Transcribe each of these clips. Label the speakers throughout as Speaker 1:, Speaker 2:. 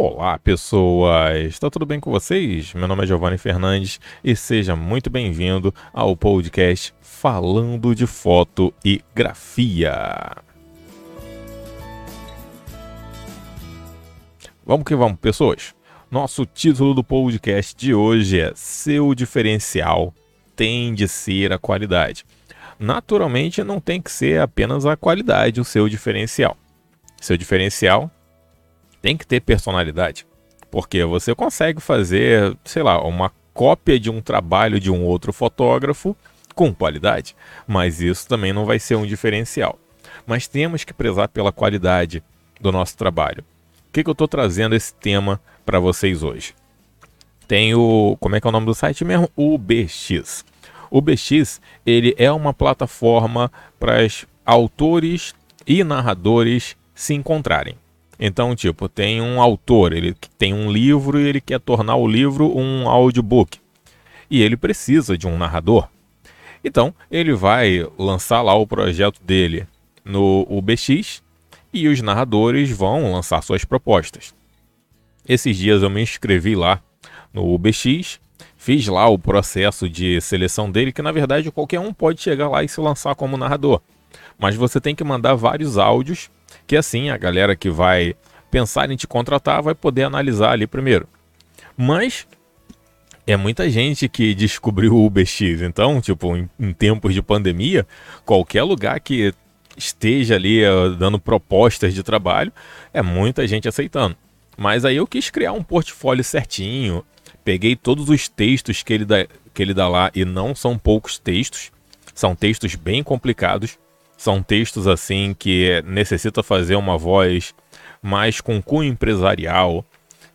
Speaker 1: Olá, pessoas! Está tudo bem com vocês? Meu nome é Giovanni Fernandes e seja muito bem-vindo ao podcast Falando de Foto e Grafia. Vamos que vamos, pessoas! Nosso título do podcast de hoje é Seu diferencial tem de ser a qualidade. Naturalmente, não tem que ser apenas a qualidade o seu diferencial. Seu diferencial tem que ter personalidade. Porque você consegue fazer, sei lá, uma cópia de um trabalho de um outro fotógrafo com qualidade, mas isso também não vai ser um diferencial. Mas temos que prezar pela qualidade do nosso trabalho. O que, que eu estou trazendo esse tema para vocês hoje? Tem o. Como é que é o nome do site mesmo? O BX. O BX ele é uma plataforma para autores e narradores se encontrarem. Então, tipo, tem um autor, ele tem um livro e ele quer tornar o livro um audiobook. E ele precisa de um narrador. Então, ele vai lançar lá o projeto dele no UBX e os narradores vão lançar suas propostas. Esses dias eu me inscrevi lá no UBX, fiz lá o processo de seleção dele, que na verdade qualquer um pode chegar lá e se lançar como narrador. Mas você tem que mandar vários áudios que assim a galera que vai pensar em te contratar vai poder analisar ali primeiro. Mas é muita gente que descobriu o UBX, então, tipo, em, em tempos de pandemia, qualquer lugar que esteja ali uh, dando propostas de trabalho, é muita gente aceitando. Mas aí eu quis criar um portfólio certinho, peguei todos os textos que ele dá, que ele dá lá, e não são poucos textos, são textos bem complicados. São textos assim que necessita fazer uma voz mais com cunho empresarial.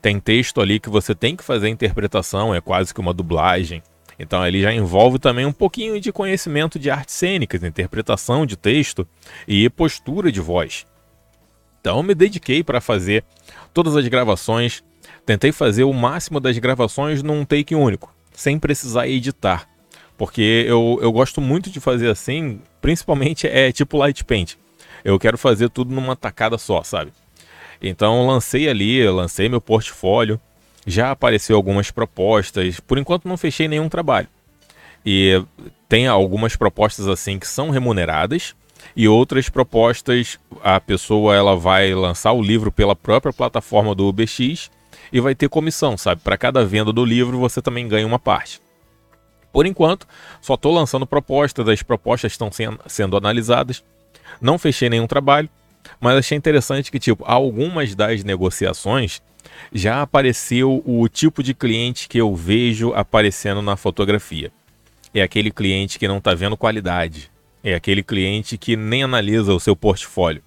Speaker 1: Tem texto ali que você tem que fazer interpretação, é quase que uma dublagem. Então ele já envolve também um pouquinho de conhecimento de artes cênicas, interpretação de texto e postura de voz. Então me dediquei para fazer todas as gravações, tentei fazer o máximo das gravações num take único, sem precisar editar. Porque eu, eu gosto muito de fazer assim, principalmente é tipo light paint. Eu quero fazer tudo numa tacada só, sabe? Então lancei ali, lancei meu portfólio, já apareceu algumas propostas, por enquanto não fechei nenhum trabalho. E tem algumas propostas assim que são remuneradas e outras propostas a pessoa ela vai lançar o livro pela própria plataforma do UBX e vai ter comissão, sabe? Para cada venda do livro você também ganha uma parte. Por enquanto, só estou lançando propostas, as propostas estão sendo analisadas. Não fechei nenhum trabalho, mas achei interessante que, tipo, algumas das negociações já apareceu o tipo de cliente que eu vejo aparecendo na fotografia. É aquele cliente que não está vendo qualidade. É aquele cliente que nem analisa o seu portfólio.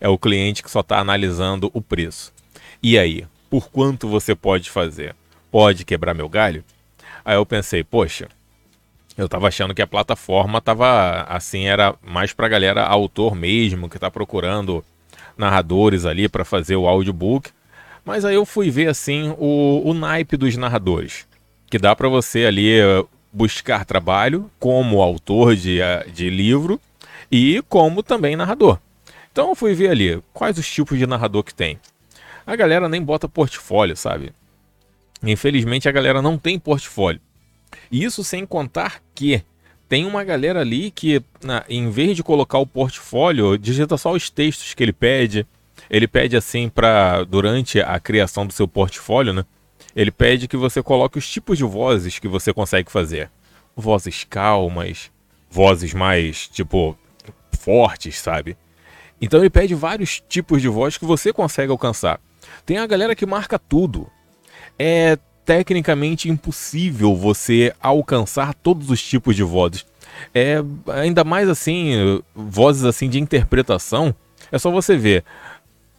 Speaker 1: É o cliente que só está analisando o preço. E aí, por quanto você pode fazer? Pode quebrar meu galho? Aí eu pensei, poxa, eu tava achando que a plataforma tava assim, era mais pra galera autor mesmo, que tá procurando narradores ali para fazer o audiobook. Mas aí eu fui ver assim o, o naipe dos narradores, que dá para você ali eh, buscar trabalho como autor de, eh, de livro e como também narrador. Então eu fui ver ali quais os tipos de narrador que tem. A galera nem bota portfólio, sabe? Infelizmente a galera não tem portfólio. Isso sem contar que tem uma galera ali que, na, em vez de colocar o portfólio, digita só os textos que ele pede. Ele pede assim para durante a criação do seu portfólio, né? Ele pede que você coloque os tipos de vozes que você consegue fazer. Vozes calmas, vozes mais, tipo, fortes, sabe? Então ele pede vários tipos de voz que você consegue alcançar. Tem a galera que marca tudo. É tecnicamente impossível você alcançar todos os tipos de vozes. É ainda mais assim, vozes assim de interpretação. É só você ver.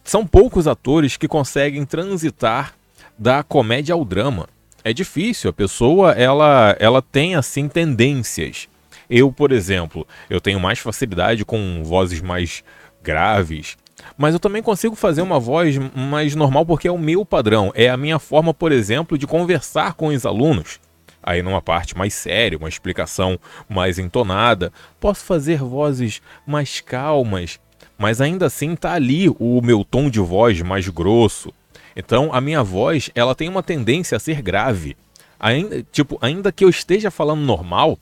Speaker 1: São poucos atores que conseguem transitar da comédia ao drama. É difícil, a pessoa ela ela tem assim tendências. Eu, por exemplo, eu tenho mais facilidade com vozes mais graves, mas eu também consigo fazer uma voz mais normal porque é o meu padrão. É a minha forma, por exemplo, de conversar com os alunos. Aí numa parte mais séria, uma explicação mais entonada, posso fazer vozes mais calmas, mas ainda assim tá ali o meu tom de voz mais grosso. Então a minha voz, ela tem uma tendência a ser grave. Ainda, tipo, ainda que eu esteja falando normal,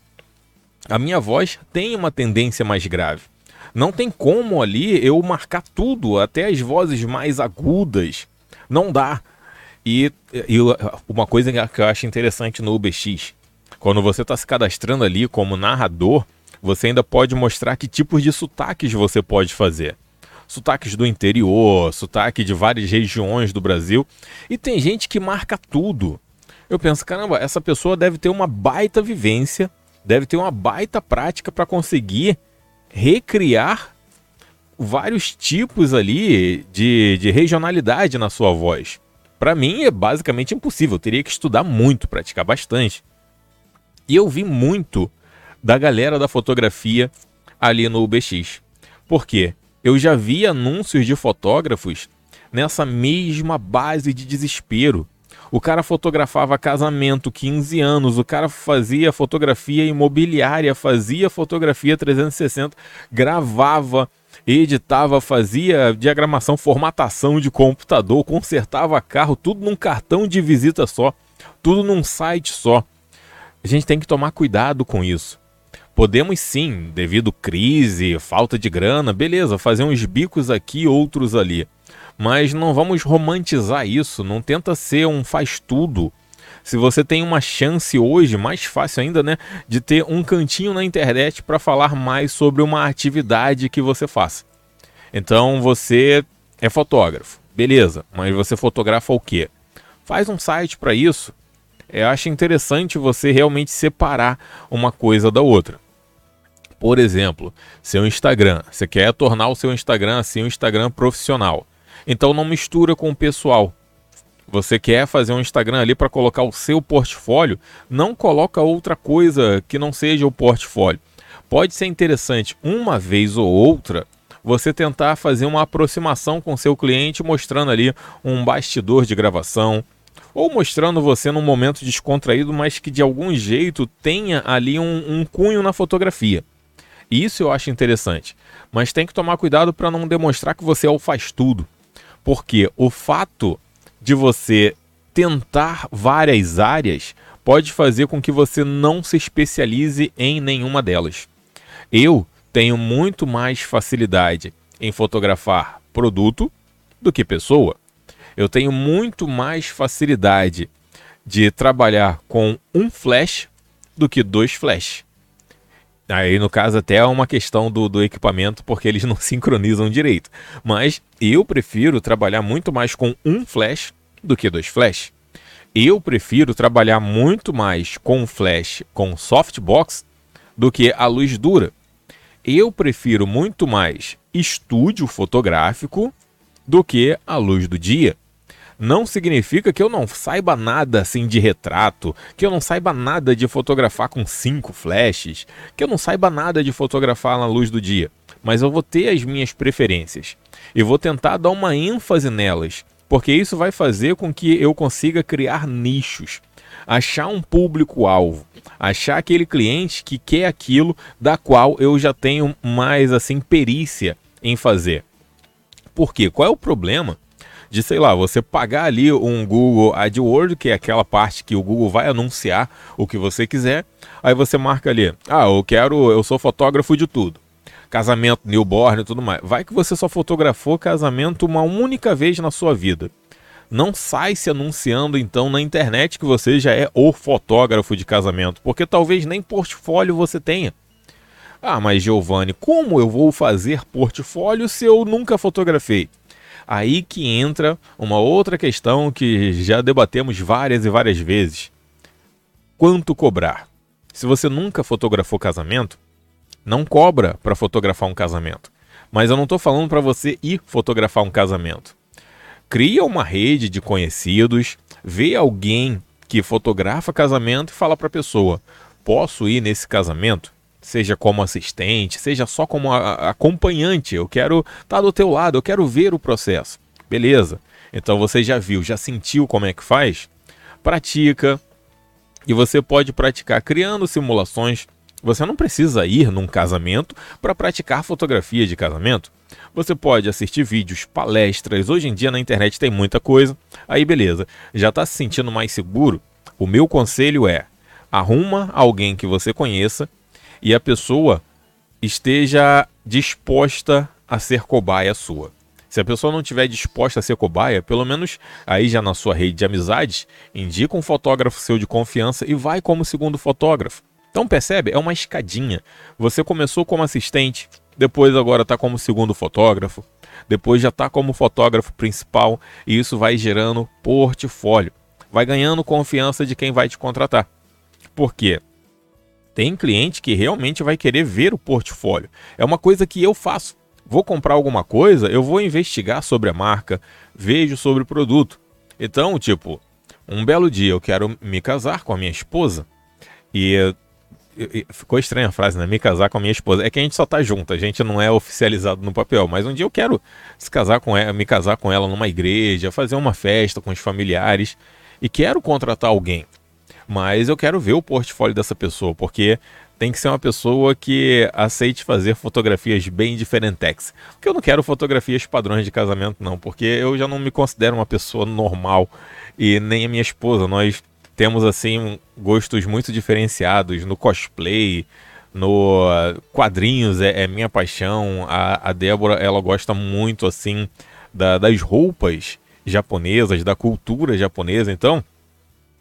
Speaker 1: a minha voz tem uma tendência mais grave. Não tem como ali eu marcar tudo, até as vozes mais agudas. Não dá. E, e uma coisa que eu acho interessante no UBX, quando você está se cadastrando ali como narrador, você ainda pode mostrar que tipos de sotaques você pode fazer. Sotaques do interior, sotaque de várias regiões do Brasil. E tem gente que marca tudo. Eu penso, caramba, essa pessoa deve ter uma baita vivência, deve ter uma baita prática para conseguir recriar vários tipos ali de, de regionalidade na sua voz. Para mim é basicamente impossível, eu teria que estudar muito, praticar bastante. E eu vi muito da galera da fotografia ali no UBX. Por quê? Eu já vi anúncios de fotógrafos nessa mesma base de desespero. O cara fotografava casamento, 15 anos, o cara fazia fotografia imobiliária, fazia fotografia 360, gravava, editava, fazia diagramação, formatação de computador, consertava carro, tudo num cartão de visita só, tudo num site só. A gente tem que tomar cuidado com isso. Podemos sim, devido crise, falta de grana, beleza, fazer uns bicos aqui, outros ali mas não vamos romantizar isso, não tenta ser um faz tudo. Se você tem uma chance hoje, mais fácil ainda, né, de ter um cantinho na internet para falar mais sobre uma atividade que você faça. Então você é fotógrafo, beleza, mas você fotografa o quê? Faz um site para isso. Eu acho interessante você realmente separar uma coisa da outra. Por exemplo, seu Instagram. Você quer tornar o seu Instagram assim um Instagram profissional. Então não mistura com o pessoal. Você quer fazer um Instagram ali para colocar o seu portfólio, não coloca outra coisa que não seja o portfólio. Pode ser interessante uma vez ou outra você tentar fazer uma aproximação com seu cliente mostrando ali um bastidor de gravação, ou mostrando você num momento descontraído, mas que de algum jeito tenha ali um, um cunho na fotografia. Isso eu acho interessante. Mas tem que tomar cuidado para não demonstrar que você é o faz tudo. Porque o fato de você tentar várias áreas pode fazer com que você não se especialize em nenhuma delas. Eu tenho muito mais facilidade em fotografar produto do que pessoa. Eu tenho muito mais facilidade de trabalhar com um flash do que dois flash. Aí, no caso, até é uma questão do, do equipamento, porque eles não sincronizam direito. Mas eu prefiro trabalhar muito mais com um flash do que dois flash. Eu prefiro trabalhar muito mais com flash com softbox do que a luz dura. Eu prefiro muito mais estúdio fotográfico do que a luz do dia não significa que eu não saiba nada assim de retrato, que eu não saiba nada de fotografar com cinco flashes, que eu não saiba nada de fotografar na luz do dia. Mas eu vou ter as minhas preferências e vou tentar dar uma ênfase nelas, porque isso vai fazer com que eu consiga criar nichos, achar um público-alvo, achar aquele cliente que quer aquilo da qual eu já tenho mais assim perícia em fazer. Por quê? Qual é o problema de, sei lá, você pagar ali um Google AdWords, que é aquela parte que o Google vai anunciar o que você quiser. Aí você marca ali, ah, eu quero, eu sou fotógrafo de tudo. Casamento, newborn e tudo mais. Vai que você só fotografou casamento uma única vez na sua vida. Não sai se anunciando então na internet que você já é o fotógrafo de casamento, porque talvez nem portfólio você tenha. Ah, mas Giovanni, como eu vou fazer portfólio se eu nunca fotografei? Aí que entra uma outra questão que já debatemos várias e várias vezes. Quanto cobrar? Se você nunca fotografou casamento, não cobra para fotografar um casamento. Mas eu não estou falando para você ir fotografar um casamento. Cria uma rede de conhecidos, vê alguém que fotografa casamento e fala para a pessoa: posso ir nesse casamento? Seja como assistente, seja só como acompanhante. Eu quero estar tá do teu lado, eu quero ver o processo. Beleza. Então você já viu, já sentiu como é que faz? Pratica. E você pode praticar criando simulações Você não precisa ir num casamento para praticar fotografia de casamento. Você pode assistir vídeos, palestras, hoje em dia na internet tem muita coisa. Aí beleza, já está se sentindo mais seguro? O meu conselho é: arruma alguém que você conheça e a pessoa esteja disposta a ser cobaia sua. Se a pessoa não estiver disposta a ser cobaia, pelo menos aí já na sua rede de amizades, indica um fotógrafo seu de confiança e vai como segundo fotógrafo. Então percebe? É uma escadinha. Você começou como assistente, depois agora está como segundo fotógrafo, depois já está como fotógrafo principal e isso vai gerando portfólio. Vai ganhando confiança de quem vai te contratar. Por quê? Tem cliente que realmente vai querer ver o portfólio. É uma coisa que eu faço. Vou comprar alguma coisa, eu vou investigar sobre a marca, vejo sobre o produto. Então, tipo, um belo dia eu quero me casar com a minha esposa e Ficou estranha a frase, né? Me casar com a minha esposa. É que a gente só tá junto, a gente não é oficializado no papel. Mas um dia eu quero se casar com ela, me casar com ela numa igreja, fazer uma festa com os familiares e quero contratar alguém. Mas eu quero ver o portfólio dessa pessoa, porque tem que ser uma pessoa que aceite fazer fotografias bem diferentex. Porque eu não quero fotografias padrões de casamento, não, porque eu já não me considero uma pessoa normal e nem a minha esposa. Nós temos assim gostos muito diferenciados no cosplay, no quadrinhos é, é minha paixão. A, a, Débora ela gosta muito assim da, das roupas japonesas, da cultura japonesa. Então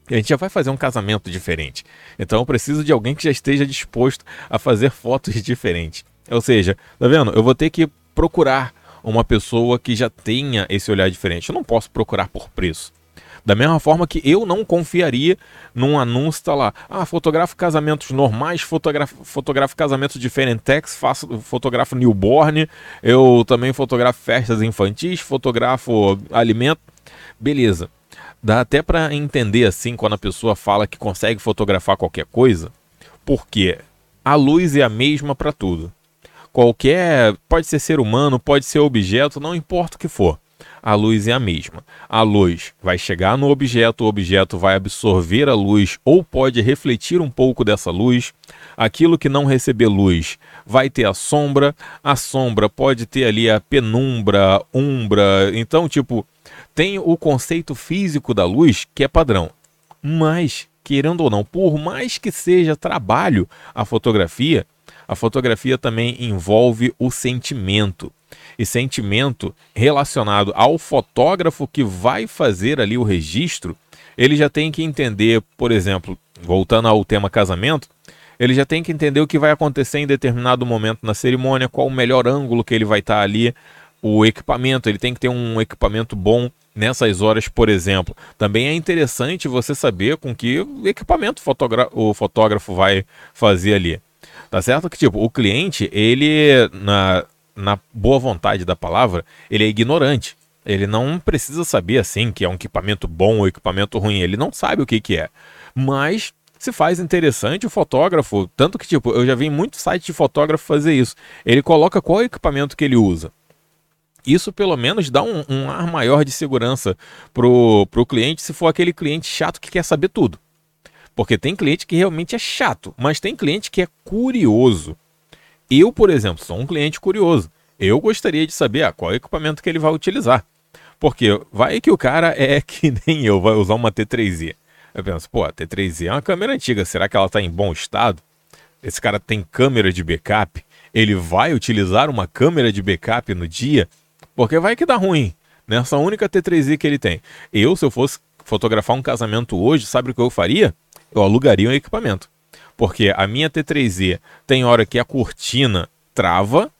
Speaker 1: a gente já vai fazer um casamento diferente. Então eu preciso de alguém que já esteja disposto a fazer fotos diferentes. Ou seja, tá vendo? Eu vou ter que procurar uma pessoa que já tenha esse olhar diferente. Eu não posso procurar por preço. Da mesma forma que eu não confiaria num anúncio, tá lá, ah, fotografo casamentos normais, fotografo, fotografo casamentos diferentex, faço, fotografo newborn, eu também fotografo festas infantis, fotografo alimento, beleza. Dá até para entender assim quando a pessoa fala que consegue fotografar qualquer coisa, porque a luz é a mesma para tudo. Qualquer, pode ser ser humano, pode ser objeto, não importa o que for a luz é a mesma. A luz vai chegar no objeto, o objeto vai absorver a luz ou pode refletir um pouco dessa luz. Aquilo que não receber luz vai ter a sombra, a sombra pode ter ali a penumbra, umbra. Então, tipo, tem o conceito físico da luz que é padrão. Mas, querendo ou não, por mais que seja trabalho a fotografia, a fotografia também envolve o sentimento e sentimento relacionado ao fotógrafo que vai fazer ali o registro, ele já tem que entender, por exemplo, voltando ao tema casamento, ele já tem que entender o que vai acontecer em determinado momento na cerimônia, qual o melhor ângulo que ele vai estar ali, o equipamento, ele tem que ter um equipamento bom nessas horas, por exemplo. Também é interessante você saber com que equipamento o fotógrafo vai fazer ali. Tá certo que tipo, o cliente, ele na na boa vontade da palavra, ele é ignorante. Ele não precisa saber assim que é um equipamento bom ou equipamento ruim. Ele não sabe o que, que é. Mas se faz interessante o fotógrafo. Tanto que, tipo, eu já vi muitos sites de fotógrafo fazer isso. Ele coloca qual equipamento que ele usa. Isso pelo menos dá um, um ar maior de segurança pro, pro cliente se for aquele cliente chato que quer saber tudo. Porque tem cliente que realmente é chato, mas tem cliente que é curioso. Eu, por exemplo, sou um cliente curioso. Eu gostaria de saber ah, qual é equipamento que ele vai utilizar. Porque vai que o cara é que nem eu, vai usar uma T3i. Eu penso, pô, a T3i é uma câmera antiga, será que ela está em bom estado? Esse cara tem câmera de backup? Ele vai utilizar uma câmera de backup no dia? Porque vai que dá ruim nessa única T3i que ele tem. Eu, se eu fosse fotografar um casamento hoje, sabe o que eu faria? Eu alugaria um equipamento. Porque a minha T3Z tem hora que a cortina trava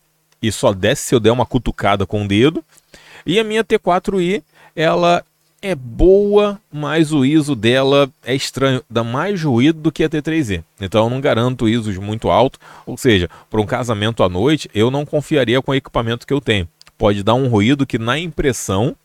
Speaker 1: e só desce se eu der uma cutucada com o dedo. E a minha T4i, ela é boa, mas o ISO dela é estranho, dá mais ruído do que a T3Z. Então eu não garanto ISOs muito alto, ou seja, para um casamento à noite, eu não confiaria com o equipamento que eu tenho. Pode dar um ruído que na impressão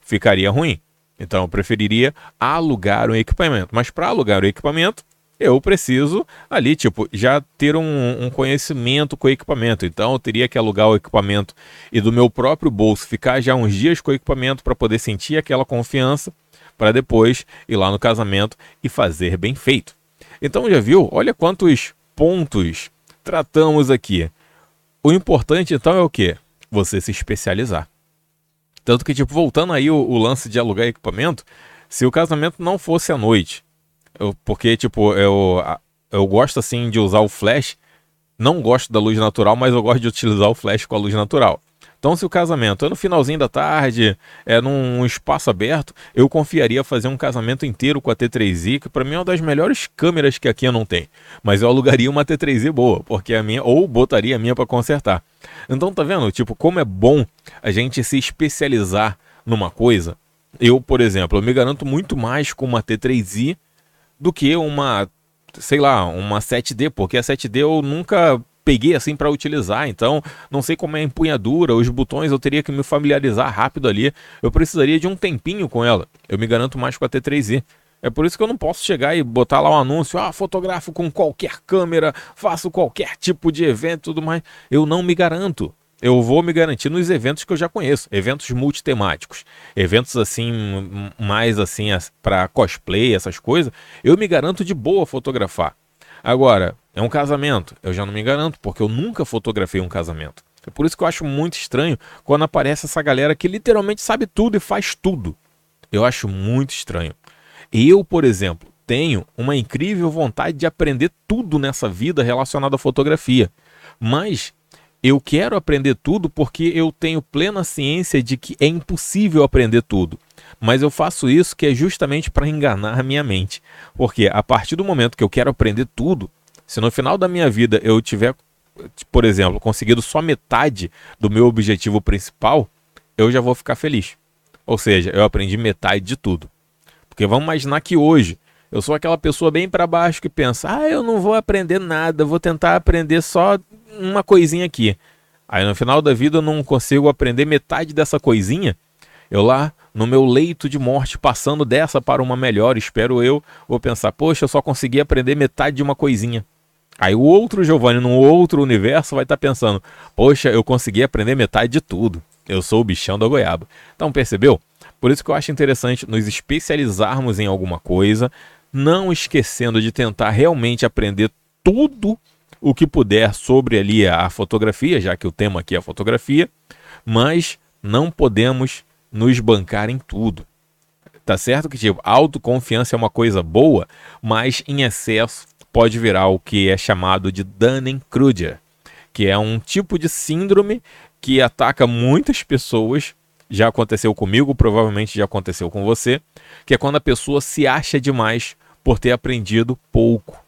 Speaker 1: ficaria ruim. Então eu preferiria alugar um equipamento. Mas para alugar o equipamento, eu preciso ali, tipo, já ter um, um, conhecimento com o equipamento. Então eu teria que alugar o equipamento e do meu próprio bolso ficar já uns dias com o equipamento para poder sentir aquela confiança para depois ir lá no casamento e fazer bem feito. Então já viu? Olha quantos pontos tratamos aqui. O importante então é o que? Você se especializar. Tanto que, tipo, voltando aí o, o, lance de alugar equipamento, se o casamento não fosse à noite, eu, porque, tipo, eu, eu gosto assim de usar o flash, não gosto da luz natural, mas eu gosto de utilizar o flash com a luz natural. Então, se o casamento é no finalzinho da tarde, é num espaço aberto, eu confiaria fazer um casamento inteiro com a T3i, que para mim é uma das melhores câmeras que aqui eu não tem. Mas eu alugaria uma T3i boa, porque a minha, ou botaria a minha para consertar. Então, tá vendo? Tipo, como é bom a gente se especializar numa coisa. Eu, por exemplo, eu me garanto muito mais com uma T3i do que uma, sei lá, uma 7D, porque a 7D eu nunca peguei assim para utilizar, então não sei como é a empunhadura, os botões eu teria que me familiarizar rápido ali. Eu precisaria de um tempinho com ela. Eu me garanto mais com a T3i. É por isso que eu não posso chegar e botar lá um anúncio, ah, fotografo com qualquer câmera, faço qualquer tipo de evento e tudo mais. Eu não me garanto. Eu vou me garantir nos eventos que eu já conheço, eventos multitemáticos, eventos assim mais assim para cosplay, essas coisas. Eu me garanto de boa fotografar. Agora, é um casamento. Eu já não me garanto, porque eu nunca fotografei um casamento. É por isso que eu acho muito estranho quando aparece essa galera que literalmente sabe tudo e faz tudo. Eu acho muito estranho. Eu, por exemplo, tenho uma incrível vontade de aprender tudo nessa vida relacionado à fotografia. Mas eu quero aprender tudo porque eu tenho plena ciência de que é impossível aprender tudo. Mas eu faço isso que é justamente para enganar a minha mente. Porque a partir do momento que eu quero aprender tudo, se no final da minha vida eu tiver, por exemplo, conseguido só metade do meu objetivo principal, eu já vou ficar feliz. Ou seja, eu aprendi metade de tudo. Porque vamos imaginar que hoje eu sou aquela pessoa bem para baixo que pensa: ah, eu não vou aprender nada, vou tentar aprender só uma coisinha aqui. Aí no final da vida eu não consigo aprender metade dessa coisinha. Eu lá no meu leito de morte, passando dessa para uma melhor, espero eu, vou pensar: poxa, eu só consegui aprender metade de uma coisinha. Aí o outro Giovanni, num outro universo, vai estar tá pensando: poxa, eu consegui aprender metade de tudo. Eu sou o bichão da goiaba. Então, percebeu? Por isso que eu acho interessante nos especializarmos em alguma coisa, não esquecendo de tentar realmente aprender tudo o que puder sobre ali a fotografia, já que o tema aqui é fotografia, mas não podemos nos bancar em tudo. Tá certo que tipo, autoconfiança é uma coisa boa, mas em excesso pode virar o que é chamado de Dunning-Kruger, que é um tipo de síndrome que ataca muitas pessoas. Já aconteceu comigo, provavelmente já aconteceu com você, que é quando a pessoa se acha demais por ter aprendido pouco.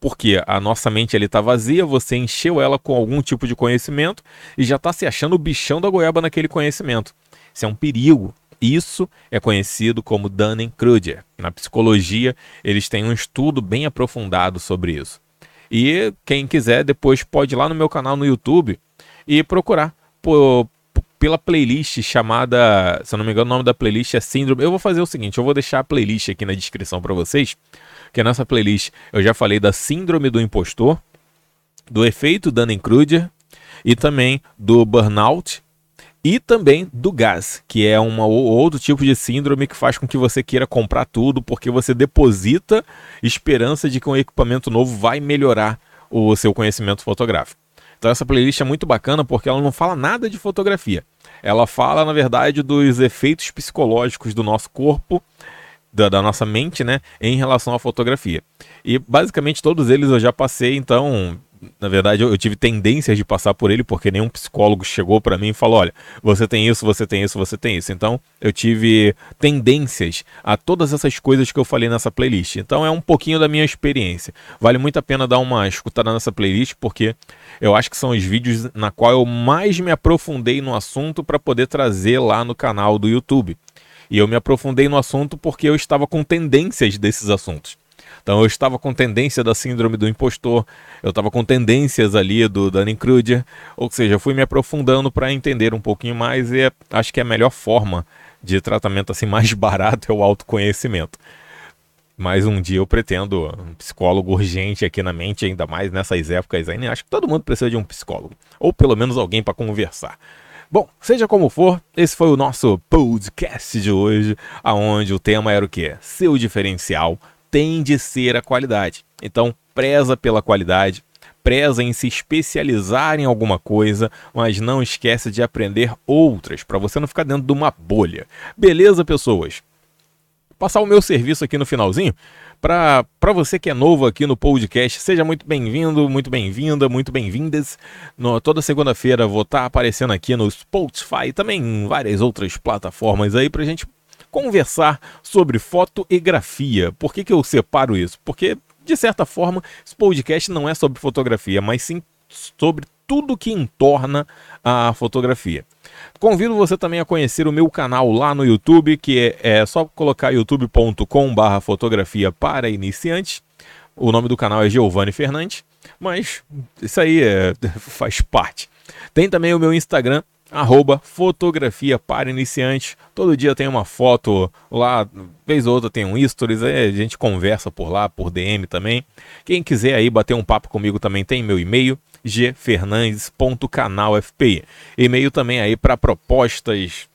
Speaker 1: Porque a nossa mente está vazia, você encheu ela com algum tipo de conhecimento e já está se achando o bichão da goiaba naquele conhecimento. Isso é um perigo, isso é conhecido como Dunning-Kruger. Na psicologia, eles têm um estudo bem aprofundado sobre isso. E quem quiser, depois pode ir lá no meu canal no YouTube e procurar por, pela playlist chamada, se eu não me engano, o nome da playlist é Síndrome. Eu vou fazer o seguinte, eu vou deixar a playlist aqui na descrição para vocês, que nessa playlist eu já falei da Síndrome do Impostor, do efeito Dunning-Kruger e também do burnout e também do gás, que é uma outro tipo de síndrome que faz com que você queira comprar tudo porque você deposita esperança de que um equipamento novo vai melhorar o seu conhecimento fotográfico. Então essa playlist é muito bacana porque ela não fala nada de fotografia. Ela fala, na verdade, dos efeitos psicológicos do nosso corpo, da, da nossa mente, né, em relação à fotografia. E basicamente todos eles eu já passei, então na verdade, eu, eu, tive tendências de passar por ele, porque nenhum psicólogo chegou para mim e falou: olha, você tem isso, você tem isso, você tem isso. Então, eu tive tendências a todas essas coisas que eu falei nessa playlist. Então, é um pouquinho da minha experiência. Vale muito a pena dar uma escutada nessa playlist, porque eu acho que são os vídeos na qual eu mais me aprofundei no assunto para poder trazer lá no canal do YouTube. E eu me aprofundei no assunto porque eu estava com tendências desses assuntos. Então eu estava com tendência da síndrome do impostor, eu estava com tendências ali do Dunning-Kruger, ou seja, fui me aprofundando para entender um pouquinho mais e é, acho que é a melhor forma de tratamento assim mais barato é o autoconhecimento. Mas um dia eu pretendo um psicólogo urgente aqui na mente, ainda mais nessas épocas aí. Né? Acho que todo mundo precisa de um psicólogo. Ou pelo menos alguém para conversar. Bom, seja como for, esse foi o nosso podcast de hoje, aonde o tema era o quê? Seu diferencial tem de ser a qualidade. Então, preza pela qualidade, preza em se especializar em alguma coisa, mas não esquece de aprender outras, para você não ficar dentro de uma bolha. Beleza, pessoas? Passar o meu serviço aqui no finalzinho. Para você que é novo aqui no podcast, seja muito bem-vindo, muito bem-vinda, muito bem-vindas. Toda segunda-feira vou estar tá aparecendo aqui no Spotify também em várias outras plataformas aí para gente conversar sobre foto e grafia. Por que, que eu separo isso? Porque de certa forma, esse podcast não é sobre fotografia, mas sim sobre tudo que entorna a fotografia. Convido você também a conhecer o meu canal lá no YouTube, que é, é só colocar youtube.com/barra fotografia para iniciantes. O nome do canal é Giovanni Fernandes, mas isso aí é, faz parte. Tem também o meu Instagram, arroba fotografia para iniciantes. Todo dia tem uma foto lá, vez ou outra tem um stories, a gente conversa por lá, por DM também. Quem quiser aí bater um papo comigo também tem meu e-mail, gfernandes.canalfpi. E-mail também aí para propostas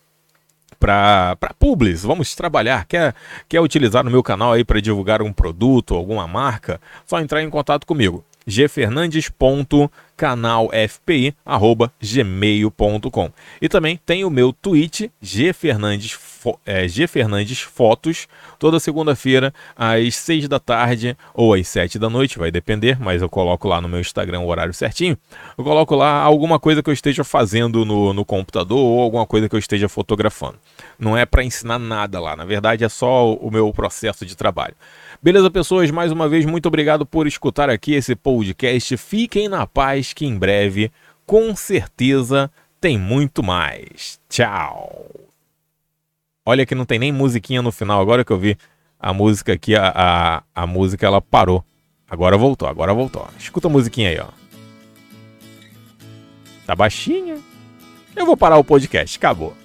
Speaker 1: para publis, vamos trabalhar, quer, quer utilizar no meu canal aí para divulgar um produto, alguma marca, só entrar em contato comigo gfernandes.canalfpi@gmail.com. E também tem o meu tweet gfernandes é, G Fernandes Fotos, toda segunda-feira às 6 da tarde ou às 7 da noite, vai depender, mas eu coloco lá no meu Instagram o horário certinho. Eu coloco lá alguma coisa que eu esteja fazendo no, no computador ou alguma coisa que eu esteja fotografando. Não é para ensinar nada lá, na verdade é só o meu processo de trabalho. Beleza, pessoas? Mais uma vez, muito obrigado por escutar aqui esse podcast. Fiquem na paz, que em breve, com certeza, tem muito mais. Tchau! Olha que não tem nem musiquinha no final, agora que eu vi a música aqui, a, a, a música ela parou. Agora voltou, agora voltou. Escuta a musiquinha aí, ó. Tá baixinha. Eu vou parar o podcast, acabou.